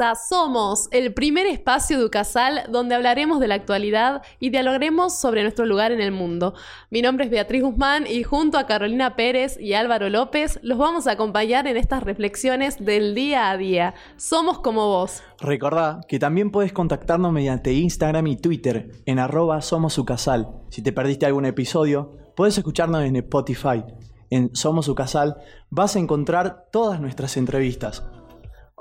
Somos, el primer espacio de Ucasal donde hablaremos de la actualidad y dialogaremos sobre nuestro lugar en el mundo. Mi nombre es Beatriz Guzmán y junto a Carolina Pérez y Álvaro López los vamos a acompañar en estas reflexiones del día a día. Somos como vos. Recordá que también puedes contactarnos mediante Instagram y Twitter en arroba Somos Ucasal. Si te perdiste algún episodio, puedes escucharnos en Spotify. En Somos Ucasal vas a encontrar todas nuestras entrevistas.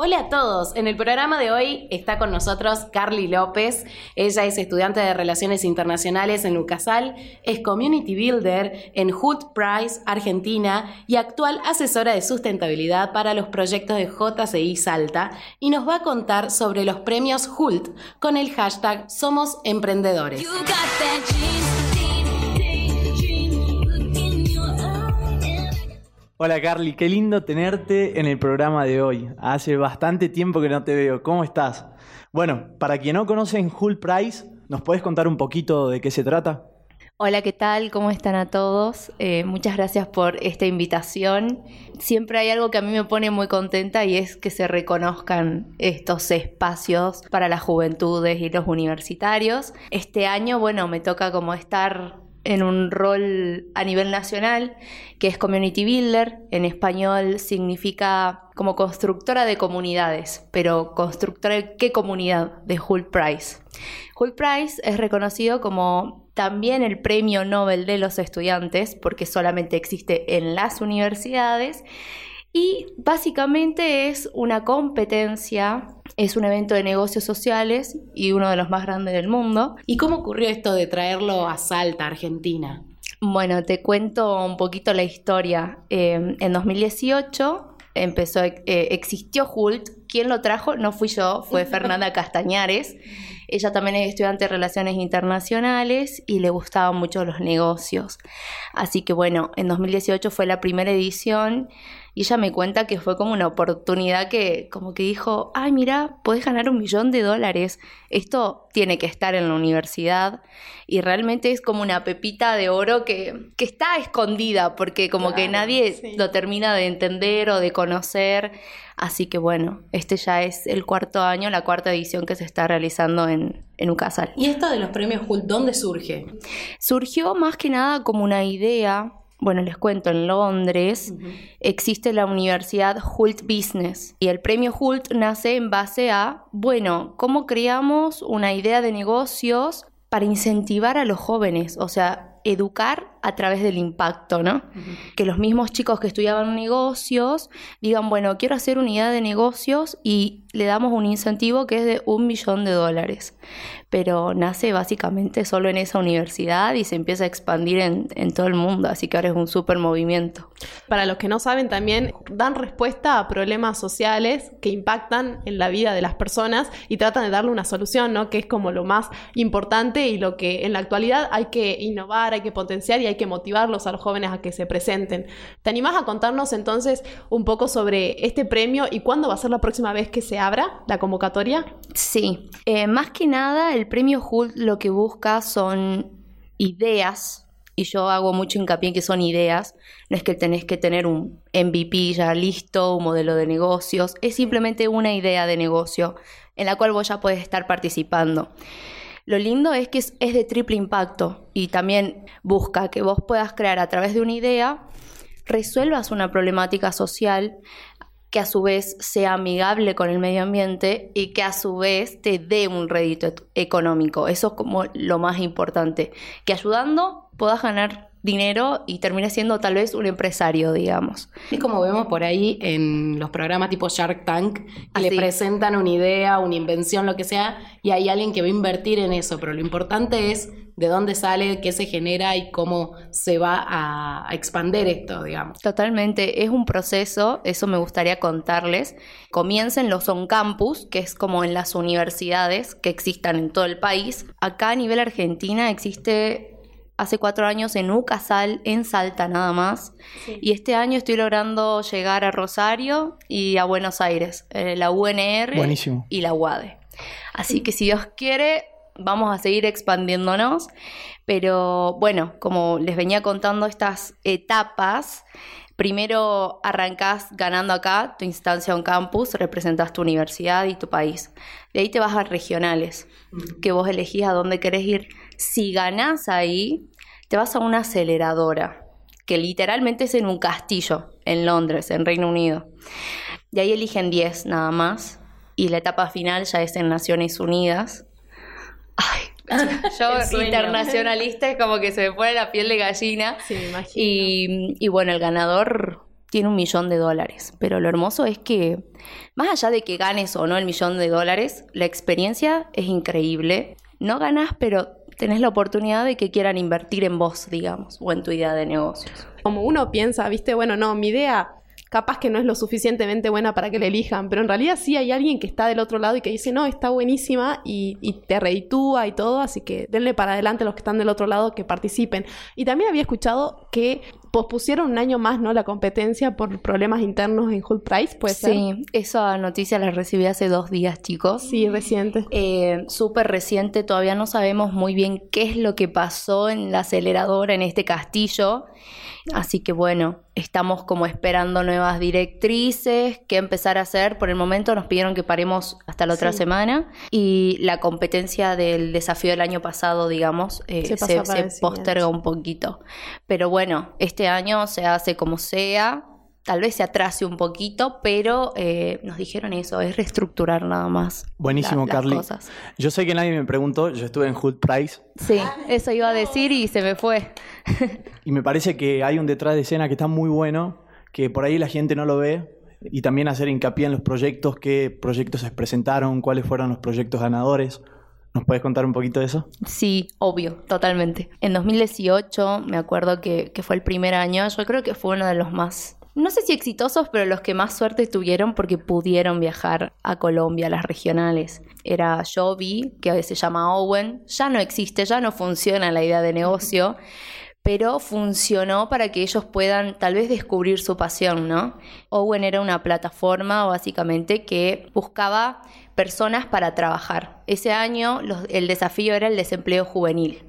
Hola a todos, en el programa de hoy está con nosotros Carly López. Ella es estudiante de Relaciones Internacionales en Lucasal, es Community Builder en Hood Prize, Argentina y actual asesora de sustentabilidad para los proyectos de JCI Salta y nos va a contar sobre los premios HULT con el hashtag Somos Emprendedores. Hola Carly, qué lindo tenerte en el programa de hoy. Hace bastante tiempo que no te veo. ¿Cómo estás? Bueno, para quien no conocen Hull Price, ¿nos puedes contar un poquito de qué se trata? Hola, ¿qué tal? ¿Cómo están a todos? Eh, muchas gracias por esta invitación. Siempre hay algo que a mí me pone muy contenta y es que se reconozcan estos espacios para las juventudes y los universitarios. Este año, bueno, me toca como estar en un rol a nivel nacional, que es Community Builder. En español significa como constructora de comunidades, pero constructora de qué comunidad? De Hull Price. Hull Price es reconocido como también el premio Nobel de los estudiantes, porque solamente existe en las universidades y básicamente es una competencia, es un evento de negocios sociales y uno de los más grandes del mundo. ¿Y cómo ocurrió esto de traerlo a Salta, Argentina? Bueno, te cuento un poquito la historia. Eh, en 2018 empezó, eh, existió Hult. ¿Quién lo trajo? No fui yo, fue Fernanda Castañares. Ella también es estudiante de Relaciones Internacionales y le gustaban mucho los negocios. Así que bueno, en 2018 fue la primera edición y ella me cuenta que fue como una oportunidad que como que dijo, ay mira, podés ganar un millón de dólares, esto tiene que estar en la universidad y realmente es como una pepita de oro que, que está escondida porque como que nadie lo termina de entender o de conocer. Así que bueno, este ya es el cuarto año, la cuarta edición que se está realizando en, en Ucasal. ¿Y esto de los premios HULT dónde surge? Surgió más que nada como una idea bueno, les cuento, en Londres existe la Universidad Hult Business y el premio Hult nace en base a, bueno, ¿cómo creamos una idea de negocios para incentivar a los jóvenes? O sea, educar a través del impacto, ¿no? Que los mismos chicos que estudiaban negocios digan, bueno, quiero hacer unidad de negocios y le damos un incentivo que es de un millón de dólares. Pero nace básicamente solo en esa universidad y se empieza a expandir en, en todo el mundo, así que ahora es un súper movimiento. Para los que no saben, también dan respuesta a problemas sociales que impactan en la vida de las personas y tratan de darle una solución, ¿no? Que es como lo más importante y lo que en la actualidad hay que innovar, hay que potenciar y hay que motivarlos a los jóvenes a que se presenten. ¿Te animás a contarnos entonces un poco sobre este premio y cuándo va a ser la próxima vez que se abra la convocatoria? Sí, eh, más que nada el premio HULT lo que busca son ideas y yo hago mucho hincapié en que son ideas, no es que tenés que tener un MVP ya listo, un modelo de negocios, es simplemente una idea de negocio en la cual vos ya puedes estar participando. Lo lindo es que es, de triple impacto y también busca que vos puedas crear a través de una idea, resuelvas una problemática social que a su vez sea amigable con el medio ambiente y que a su vez te dé un rédito económico. Eso es como lo más importante, que ayudando puedas ganar dinero y termina siendo tal vez un empresario, digamos. Es como vemos por ahí en los programas tipo Shark Tank, que le Así. presentan una idea, una invención, lo que sea, y hay alguien que va a invertir en eso, pero lo importante es de dónde sale, qué se genera y cómo se va a, a expander esto, digamos. Totalmente, es un proceso, eso me gustaría contarles. Comienza en los on campus, que es como en las universidades que existan en todo el país. Acá a nivel Argentina existe hace cuatro años en Ucasal, en Salta nada más. Y este año estoy logrando llegar a Rosario y a Buenos Aires, eh, la UNR Buenísimo. y la UADE. Así que si Dios quiere, vamos a seguir expandiéndonos. Pero bueno, como les venía contando estas etapas, primero arrancás ganando acá tu instancia on campus, representas tu universidad y tu país. De ahí te vas a regionales, que vos elegís a dónde querés ir. Si ganás ahí, te vas a una aceleradora, que literalmente es en un castillo, en Londres, en Reino Unido. De ahí eligen 10 nada más. Y la etapa final ya es en Naciones Unidas. Ay, yo internacionalista es como que se me pone la piel de gallina. Sí, me imagino. Y, y bueno, el ganador tiene un millón de dólares. Pero lo hermoso es que, más allá de que ganes o no el millón de dólares, la experiencia es increíble. No ganas, pero tenés la oportunidad de que quieran invertir en vos, digamos, o en tu idea de negocios. como uno piensa, viste, bueno, no, mi idea capaz que no es lo suficientemente buena para que la elijan, pero en realidad sí hay alguien que está del otro lado y que dice, no, está buenísima y, y te reditúa y todo, así que denle para adelante a los que están del otro lado que participen. Y también había escuchado que pospusieron un año más, ¿no? La competencia por problemas internos en Hull Price, puede ser. Sí, esa noticia la recibí hace dos días, chicos. Sí, reciente. Eh, Súper reciente, todavía no sabemos muy bien qué es lo que pasó en la aceleradora, en este castillo. Así que bueno, estamos como esperando nuevas directrices, qué empezar a hacer. Por el momento nos pidieron que paremos hasta la otra Sí. semana y la competencia del desafío del año pasado, digamos, eh, Se se, se posterga un poquito. Pero bueno, este año se hace como sea. Tal vez se atrase un poquito, pero eh, nos dijeron eso, es reestructurar nada más. Buenísimo, la- Carly. cosas. Yo sé que nadie me preguntó, yo estuve en Hood Price Sí, eso iba a decir y se me fue. y me parece que hay un detrás de escena que está muy bueno, que por ahí la gente no lo ve y también hacer hincapié en los proyectos, qué proyectos se presentaron, cuáles fueron los proyectos ganadores. ¿Nos puedes contar un poquito de eso? Sí, obvio, totalmente. En 2018 me acuerdo que, que fue el primer año, yo creo que fue uno de los más, no sé si exitosos, pero los que más suerte tuvieron porque pudieron viajar a Colombia, a las regionales. Era Jovi, que se llama Owen, ya no existe, ya no funciona la idea de negocio. pero funcionó para que ellos puedan tal vez descubrir su pasión, ¿no? Owen era una plataforma básicamente que buscaba personas para trabajar. Ese año los- el desafío era el desempleo juvenil.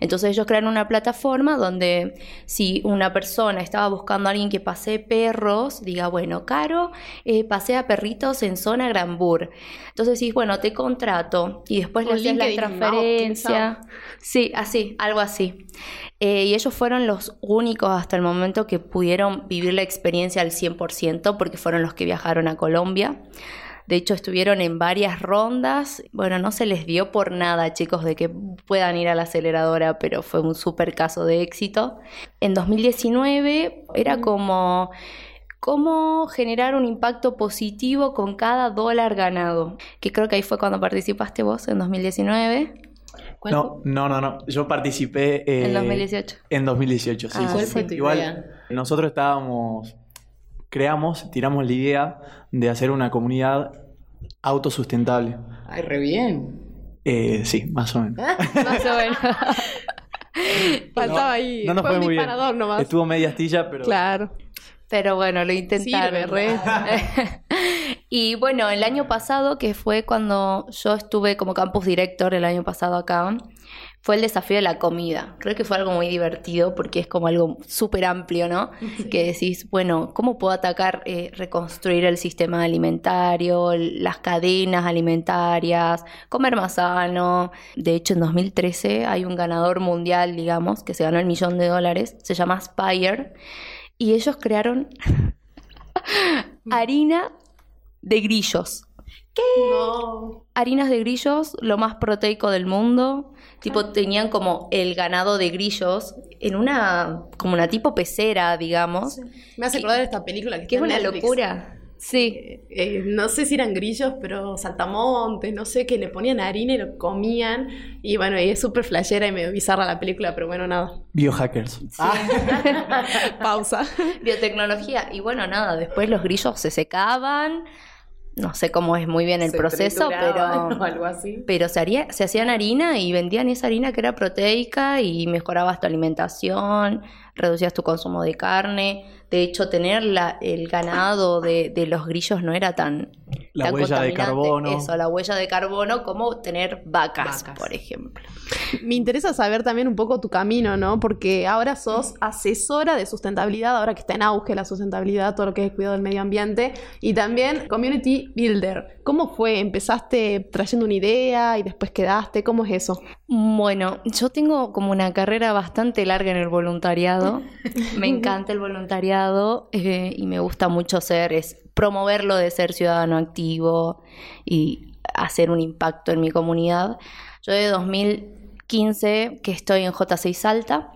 Entonces ellos crearon una plataforma donde si una persona estaba buscando a alguien que pasee perros, diga, bueno, Caro, eh, pasea perritos en zona Granbur. Entonces sí, bueno, te contrato y después le haces la transferencia. Sí, así, algo así. Eh, y ellos fueron los únicos hasta el momento que pudieron vivir la experiencia al 100% porque fueron los que viajaron a Colombia. De hecho, estuvieron en varias rondas. Bueno, no se les dio por nada, chicos, de que puedan ir a la aceleradora, pero fue un súper caso de éxito. En 2019 era como cómo generar un impacto positivo con cada dólar ganado. Que creo que ahí fue cuando participaste vos en 2019. ¿Cuál No, no, no, no. Yo participé. eh, En 2018. En 2018, sí. Ah, sí, ¿cuál sí. fue tu Igual, idea? nosotros estábamos. Creamos, tiramos la idea de hacer una comunidad autosustentable. Ay, re bien. Eh, sí, más o menos. Más o menos. Faltaba ahí. No nos fue muy bien. nomás. Estuvo media astilla, pero. Claro. Pero bueno, lo intentaron. Sirve, y bueno, el año pasado, que fue cuando yo estuve como campus director el año pasado acá, fue el desafío de la comida. Creo que fue algo muy divertido porque es como algo súper amplio, ¿no? Que decís, bueno, ¿cómo puedo atacar, eh, reconstruir el sistema alimentario, las cadenas alimentarias, comer más sano? De hecho, en 2013 hay un ganador mundial, digamos, que se ganó el millón de dólares, se llama Spire, y ellos crearon harina de grillos. No. Harinas de grillos, lo más proteico del mundo. Tipo, tenían como el ganado de grillos en una, como una tipo pecera, digamos. Me hace acordar esta película que, Que es una Netflix. locura. Sí. Eh, eh, no sé si eran grillos, pero saltamontes, no sé, que le ponían harina y lo comían. Y bueno, y es súper flashera y medio bizarra la película, pero bueno, nada. Biohackers. Pausa. Biotecnología. Y bueno, nada, después los grillos se secaban. No sé cómo es muy bien el Se proceso, pero... algo así. Pero se, haría, se hacían harina y vendían esa harina que era proteica y mejorabas tu alimentación, reducías tu consumo de carne. De hecho, tener la- el ganado de, de los grillos no era tan, La tan huella de carbono. Eso, la huella de carbono, como tener vacas, Vacas. por ejemplo. Me interesa saber también un poco tu camino, ¿no? Porque ahora sos asesora de sustentabilidad, ahora que está en auge la sustentabilidad, todo lo que es cuidado del medio ambiente, y también community builder. ¿Cómo fue? ¿Empezaste trayendo una idea y después quedaste? ¿Cómo es eso? Bueno, yo tengo como una carrera bastante larga en el voluntariado. Me encanta el voluntariado eh, y me gusta mucho ser, es promoverlo de ser ciudadano activo y hacer un impacto en mi comunidad. Yo de 2015 que estoy en J6 Salta.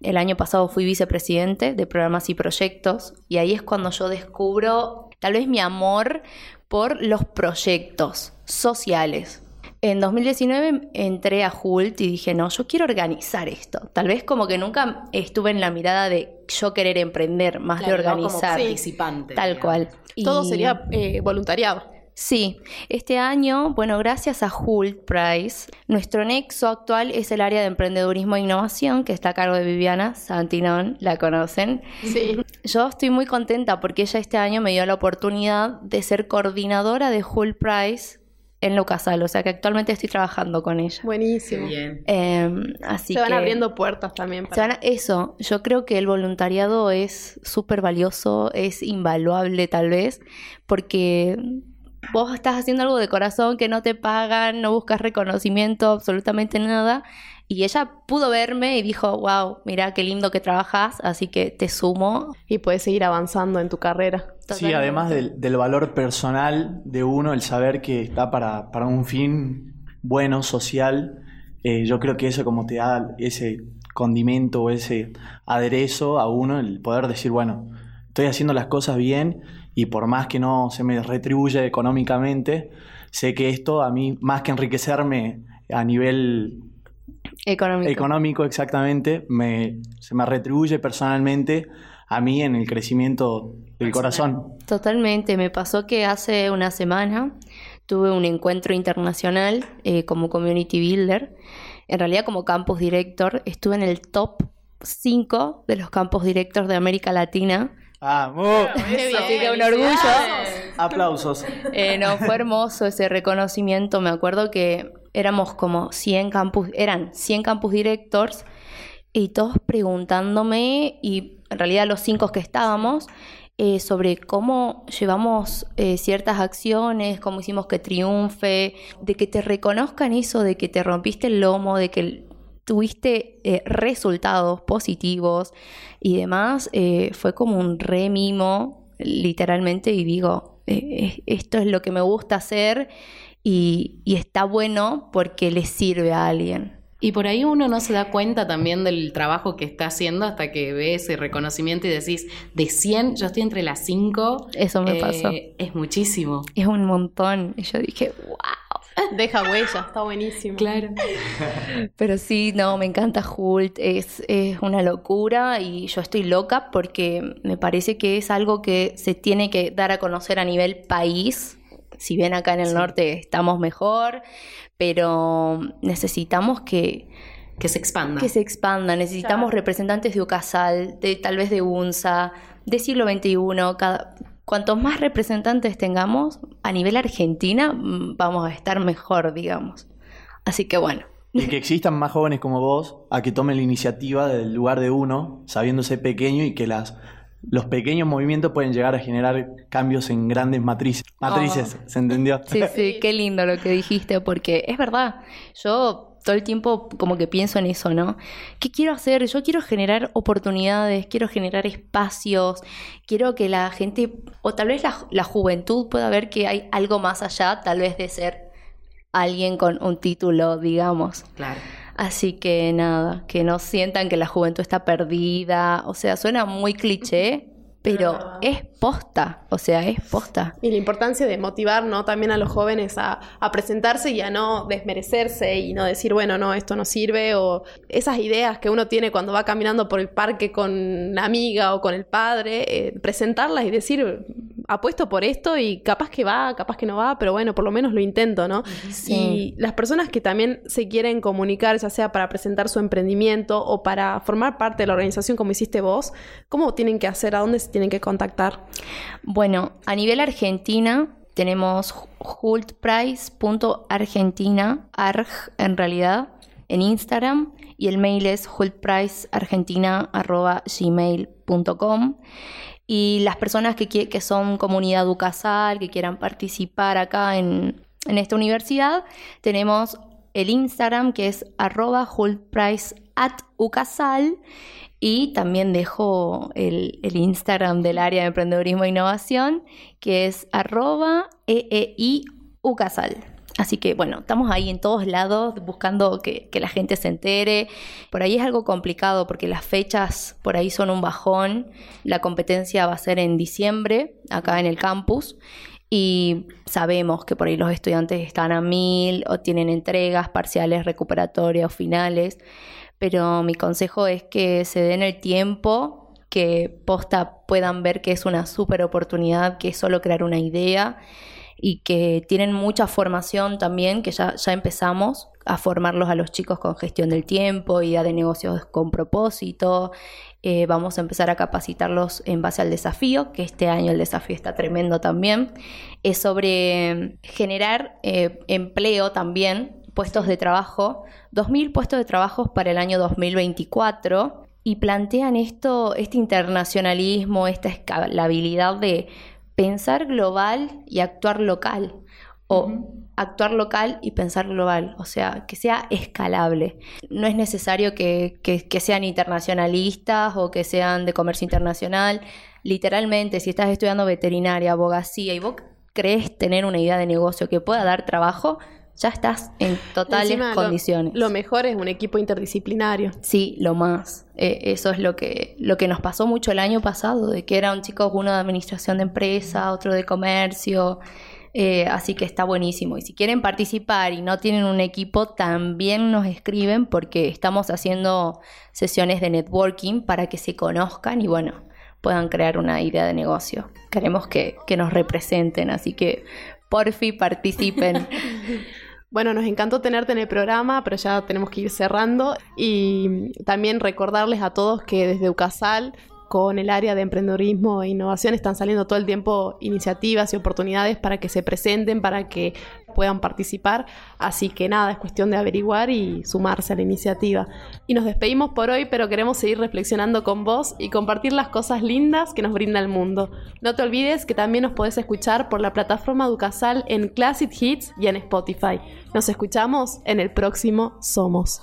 El año pasado fui vicepresidente de programas y proyectos y ahí es cuando yo descubro tal vez mi amor por los proyectos sociales. En 2019 entré a Hult y dije, no, yo quiero organizar esto. Tal vez como que nunca estuve en la mirada de yo querer emprender, más Claro, de no como organizar. participante, Tal digamos. cual. Todo Y- sería eh, voluntariado. Sí, este año, bueno, gracias a Hult Price, nuestro nexo actual es el área de emprendedurismo e innovación que está a cargo de Viviana Santinón, la conocen. Sí. Yo estoy muy contenta porque ella este año me dio la oportunidad de ser coordinadora de Hult Price en Lucasal, o sea que actualmente estoy trabajando con ella. Buenísimo. Bien. Eh, así Se van que- abriendo puertas también. se para- van a- eso, yo creo que el voluntariado es súper valioso, es invaluable tal vez, porque vos estás haciendo algo de corazón que no te pagan, no buscas reconocimiento, absolutamente nada. Y ella pudo verme y dijo, wow, mira qué lindo que trabajas, así que te sumo. Y puedes seguir avanzando en tu carrera. Sí, además del, del valor personal de uno, el saber que está para, para un fin bueno, social, eh, yo creo que eso como te da ese condimento o ese aderezo a uno, el poder decir, bueno, estoy haciendo las cosas bien y por más que no se me retribuye económicamente, sé que esto a mí, más que enriquecerme a nivel Económico. económico exactamente, me, se me retribuye personalmente a mí en el crecimiento del corazón. Totalmente, me pasó que hace una semana tuve un encuentro internacional eh, como community builder, en realidad como campus director, estuve en el top 5 de los campus directors de América Latina. Bien. Así que un orgullo. aplausos. Eh, no, fue hermoso ese reconocimiento. Me acuerdo que éramos como 100 campus, eran 100 campus directors y todos preguntándome, y en realidad los cinco que estábamos, eh, sobre cómo llevamos eh, ciertas acciones, cómo hicimos que triunfe, de que te reconozcan eso, de que te rompiste el lomo, de que tuviste eh, resultados positivos y demás, eh, fue como un re mimo, literalmente, y digo, esto es lo que me gusta hacer y, y está bueno porque le sirve a alguien. Y por ahí uno no se da cuenta también del trabajo que está haciendo hasta que ve ese reconocimiento y decís, de 100, yo estoy entre las 5. Eso me pasó. Es muchísimo. Es un montón. Y yo dije, wow. Deja huella, está buenísimo. Claro. Pero sí, no, me encanta Hult, es, es una locura y yo estoy loca porque me parece que es algo que se tiene que dar a conocer a nivel país. Si bien acá en el norte estamos mejor, pero necesitamos que, Que se expanda. que se expanda. Necesitamos Claro. representantes de UCASAL, de, tal vez de UNSA, de siglo XXI. Cada, cuantos más representantes tengamos a nivel Argentina, mm, vamos a estar mejor, digamos. Así que bueno. Y que existan más jóvenes como vos a que tomen la iniciativa del lugar de uno, sabiéndose pequeño y que las, los pequeños movimientos pueden llegar a generar cambios en grandes matrices. Matrices, ¿se entendió? Sí, sí, qué lindo lo que dijiste, porque es verdad, yo todo el tiempo como que pienso en eso, ¿no? ¿Qué quiero hacer? Yo quiero generar oportunidades, quiero generar espacios, quiero que la gente, o tal vez la, la juventud pueda ver que hay algo más allá, tal vez de ser alguien con un título, digamos. Claro. Así que nada, que no sientan que la juventud está perdida. O sea, suena muy cliché, pero es posta, o sea, es posta. Y la importancia de motivar, ¿no? También a los jóvenes a, a, presentarse y a no desmerecerse y no decir, bueno, no, esto no sirve, o esas ideas que uno tiene cuando va caminando por el parque con una amiga o con el padre, eh, presentarlas y decir, apuesto por esto y capaz que va, capaz que no va, pero bueno, por lo menos lo intento, ¿no? Sí. Y las personas que también se quieren comunicar, ya sea para presentar su emprendimiento o para formar parte de la organización como hiciste vos, ¿cómo tienen que hacer? ¿A dónde se tienen que contactar? Bueno, a nivel Argentina tenemos hultprice.argentina, arg en realidad, en Instagram y el mail es hultpriceargentina.gmail.com y las personas que, que son comunidad Ucasal, que quieran participar acá en, en esta universidad, tenemos el Instagram que es arroba at ucasal y también dejo el, el, Instagram del área de emprendedurismo e innovación que es arroba eeiucasal. Así que bueno, estamos ahí en todos lados buscando que, la gente se entere. Por ahí es algo complicado porque las fechas por ahí son un bajón. La competencia va a ser en diciembre acá en el campus y sabemos que por ahí los estudiantes están a mil o tienen entregas parciales, recuperatorias o finales. Pero mi consejo es que se den el tiempo, que posta puedan ver que es una súper oportunidad, que es solo crear una idea y que tienen mucha formación también, que ya, ya empezamos a formarlos a los chicos con gestión del tiempo, idea de negocios con propósito. Eh, vamos a empezar a capacitarlos en base al desafío, que este año el desafío está tremendo también. Es sobre generar eh, empleo también, puestos de trabajo, 2.000 puestos de trabajo para el año 2024. Y plantean esto, este internacionalismo, esta escalabilidad de pensar global y actuar local. O uh -huh. actuar local y pensar global. O sea, que sea escalable. No es necesario que, que, que, sean internacionalistas o que sean de comercio internacional. Literalmente, si estás estudiando veterinaria, abogacía y vos crees tener una idea de negocio que pueda dar trabajo, ya estás en totales Encima, condiciones. Lo, lo, mejor es un equipo interdisciplinario. Sí, lo más. Eh, eso es lo que, lo que nos pasó mucho el año pasado, de que eran chicos uno de administración de empresa, otro de comercio. Eh, así que está buenísimo. Y si quieren participar y no tienen un equipo, también nos escriben porque estamos haciendo sesiones de networking para que se conozcan y bueno, puedan crear una idea de negocio. Queremos que, que nos representen, así que porfi participen. Bueno, nos encantó tenerte en el programa, pero ya tenemos que ir cerrando. Y también recordarles a todos que desde Ucasal, con el área de emprendedorismo e innovación, están saliendo todo el tiempo iniciativas y oportunidades para que se presenten, para que puedan participar. Así que nada, es cuestión de averiguar y sumarse a la iniciativa. Y nos despedimos por hoy, pero queremos seguir reflexionando con vos y compartir las cosas lindas que nos brinda el mundo. No te olvides que también nos podés escuchar por la plataforma Ducasal en Classic Hits y en Spotify. Nos escuchamos en el próximo Somos.